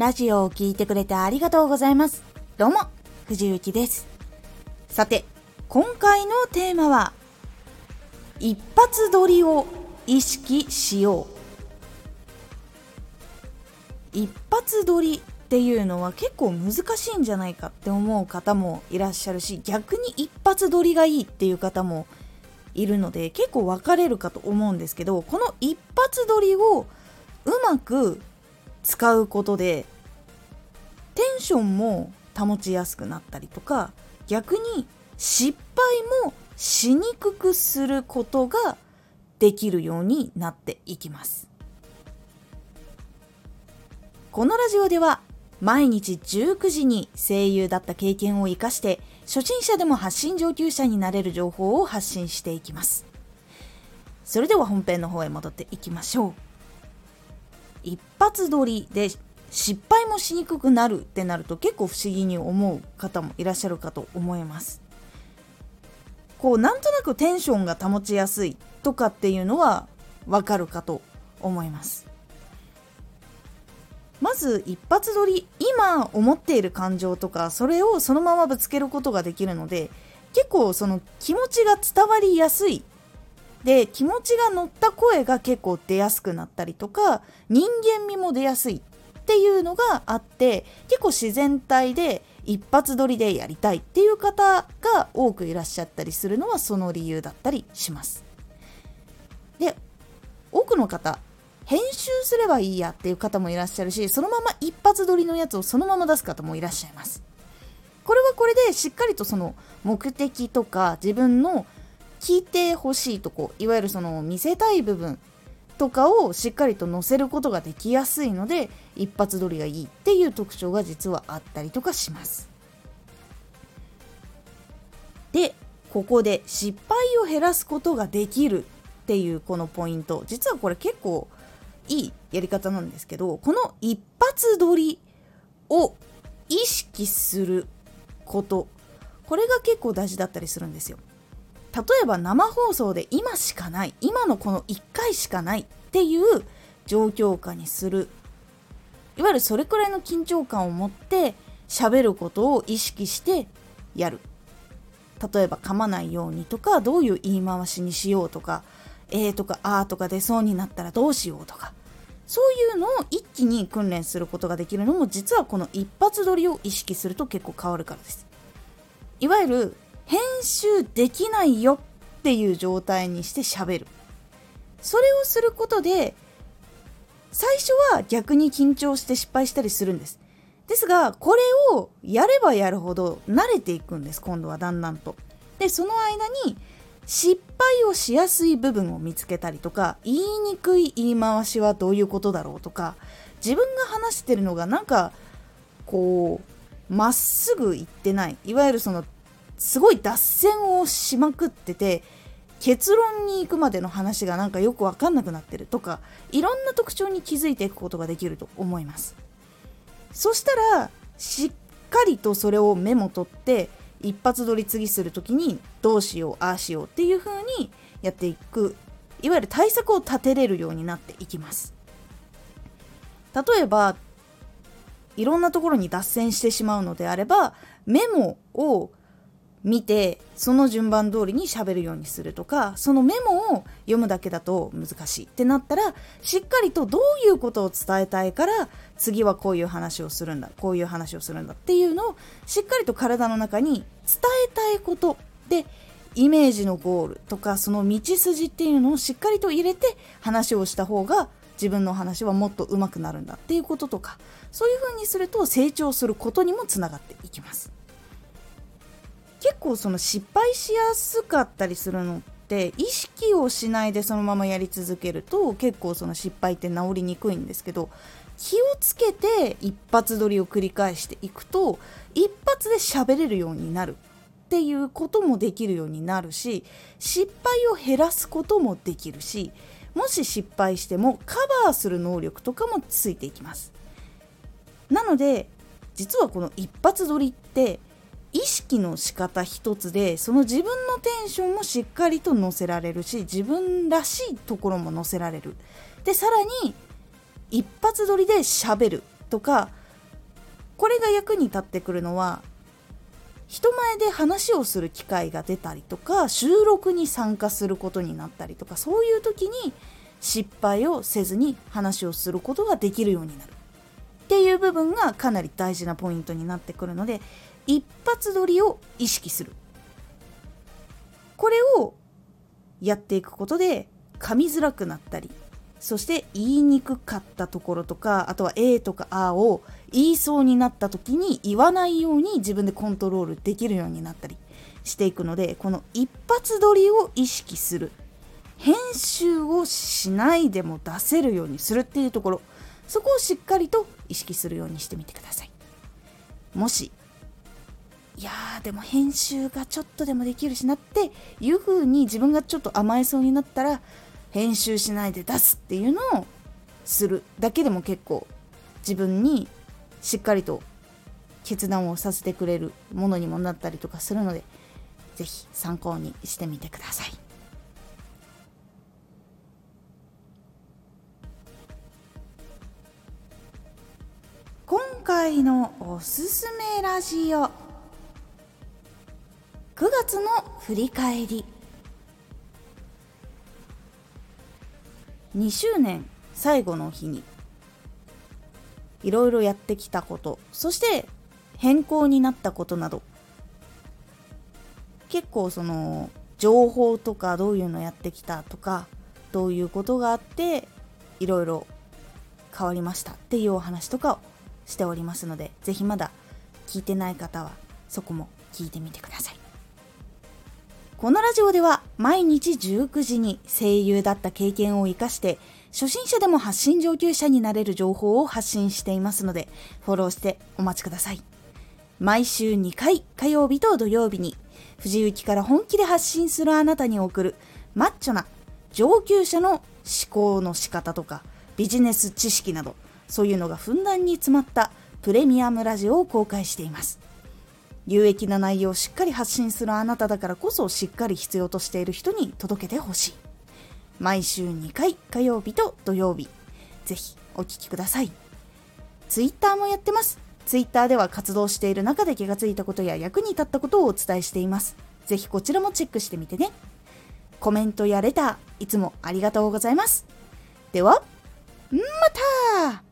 ラジオを聴いてくれてありがとうございます。どうも、藤幸です。さて、今回のテーマは、一発撮りを意識しよう。一発撮りっていうのは結構難しいんじゃないかって思う方もいらっしゃるし、逆に一発撮りがいいっていう方もいるので、結構分かれるかと思うんですけど、この一発撮りをうまく使うことでテンションも保ちやすくなったりとか逆に失敗もしにくくすることができるようになっていきます。このラジオでは毎日19時に声優だった経験を生かして初心者でも発信上級者になれる情報を発信していきます。それでは本編の方へ戻っていきましょう。一発撮りで失敗もしにくくなるってなると結構不思議に思う方もいらっしゃるかと思います。こうなんとなくテンションが保ちやすいとかっていうのはわかるかと思います。まず一発撮り今思っている感情とかそれをそのままぶつけることができるので結構その気持ちが伝わりやすいで気持ちが乗った声が結構出やすくなったりとか人間味も出やすいっていうのがあって結構自然体で一発撮りでやりたいっていう方が多くいらっしゃったりするのはその理由だったりします。で多くの方編集すればいいやっていう方もいらっしゃるしそのまま一発撮りのやつをそのまま出す方もいらっしゃいます。これはこれでしっかりとその目的とか自分の聞いてほしいとこいわゆるその見せたい部分とかをしっかりと載せることができやすいので一発撮りがいいっていう特徴が実はあったりとかします。でここで失敗を減らすことができるっていうこのポイント。実はこれ結構いいやり方なんですけどこの一発撮りを意識すること。これが結構大事だったりするんですよ。例えば生放送で今しかない今のこの1回しかないっていう状況下にする。いわゆるそれくらいの緊張感を持って喋ることを意識してやる。例えば噛まないようにとかどういう言い回しにしようとかえーとかあーとか出そうになったらどうしようとか。そういうのを一気に訓練することができるのも実はこの一発撮りを意識すると結構変わるからです。いわゆる編集できないよっていう状態にして喋る。それをすることで最初は逆に緊張して失敗したりするんです。ですがこれをやればやるほど慣れていくんです今度はだんだんと。でその間に失敗をしやすい部分を見つけたりとか言いにくい言い回しはどういうことだろうとか自分が話してるのがなんかこうまっすぐ言ってない。いわゆるそのすごい脱線をしまくってて結論に行くまでの話がなんかよく分かんなくなってるとかいろんな特徴に気づいていくことができると思います。そしたらしっかりとそれをメモ取って一発撮り次する時にどうしようああしようっていう風にやっていくいわゆる対策を立てれるようになっていきます。例えばいろんなところに脱線してしまうのであればメモを見てその順番通りに喋るようにするとかそのメモを読むだけだと難しいってなったらしっかりとどういうことを伝えたいから次はこういう話をするんだこういう話をするんだっていうのをしっかりと体の中に伝えたいことでイメージのゴールとかその道筋っていうのをしっかりと入れて話をした方が自分の話はもっと上手くなるんだっていうこととかそういう風にすると成長することにもつながっていきます。結構その失敗しやすかったりするのって意識をしないでそのままやり続けると結構その失敗って治りにくいんですけど気をつけて一発撮りを繰り返していくと一発で喋れるようになるっていうこともできるようになるし失敗を減らすこともできるしもし失敗してもカバーする能力とかもついていきます。なので実はこの一発撮りって意識の仕方一つでその自分のテンションもしっかりと乗せられるし自分らしいところも乗せられる。でさらに一発撮りで喋るとかこれが役に立ってくるのは人前で話をする機会が出たりとか収録に参加することになったりとかそういう時に失敗をせずに話をすることができるようになる。っていう部分がかなり大事なポイントになってくるので一発撮りを意識する。これをやっていくことで噛みづらくなったりそして言いにくかったところとかあとは A とか A を言いそうになった時に言わないように自分でコントロールできるようになったりしていくのでこの一発撮りを意識する。編集をしないでも出せるようにするっていうところ。そこをしっかりと意識するようにしてみてください。もしいやーでも編集がちょっとでもできるしなっていう風に自分がちょっと甘えそうになったら編集しないで出すっていうのをするだけでも結構自分にしっかりと決断をさせてくれるものにもなったりとかするので是非参考にしてみてください。今回のおすすめラジオ9月の振り返り。2周年最後の日に。いろいろやってきたこと。そして変更になったことなど。結構その情報とかどういうのやってきたとかどういうことがあっていろいろ変わりました。っていうお話とかをしておりますので是非まだ聞いてない方はそこも聞いてみてください。このラジオでは毎日19時に声優だった経験を活かして初心者でも発信上級者になれる情報を発信していますのでフォローしてお待ちください。毎週2回火曜日と土曜日に藤雪から本気で発信するあなたに送るマッチョな上級者の思考の仕方とかビジネス知識などそういうのがふんだんに詰まったプレミアムラジオを公開しています。有益な内容をしっかり発信するあなただからこそしっかり必要としている人に届けてほしい。毎週2回火曜日と土曜日。ぜひお聴きください。Twitter もやってます。Twitter では活動している中で気がついたことや役に立ったことをお伝えしています。ぜひこちらもチェックしてみてね。コメントやレターいつもありがとうございます。ではまた!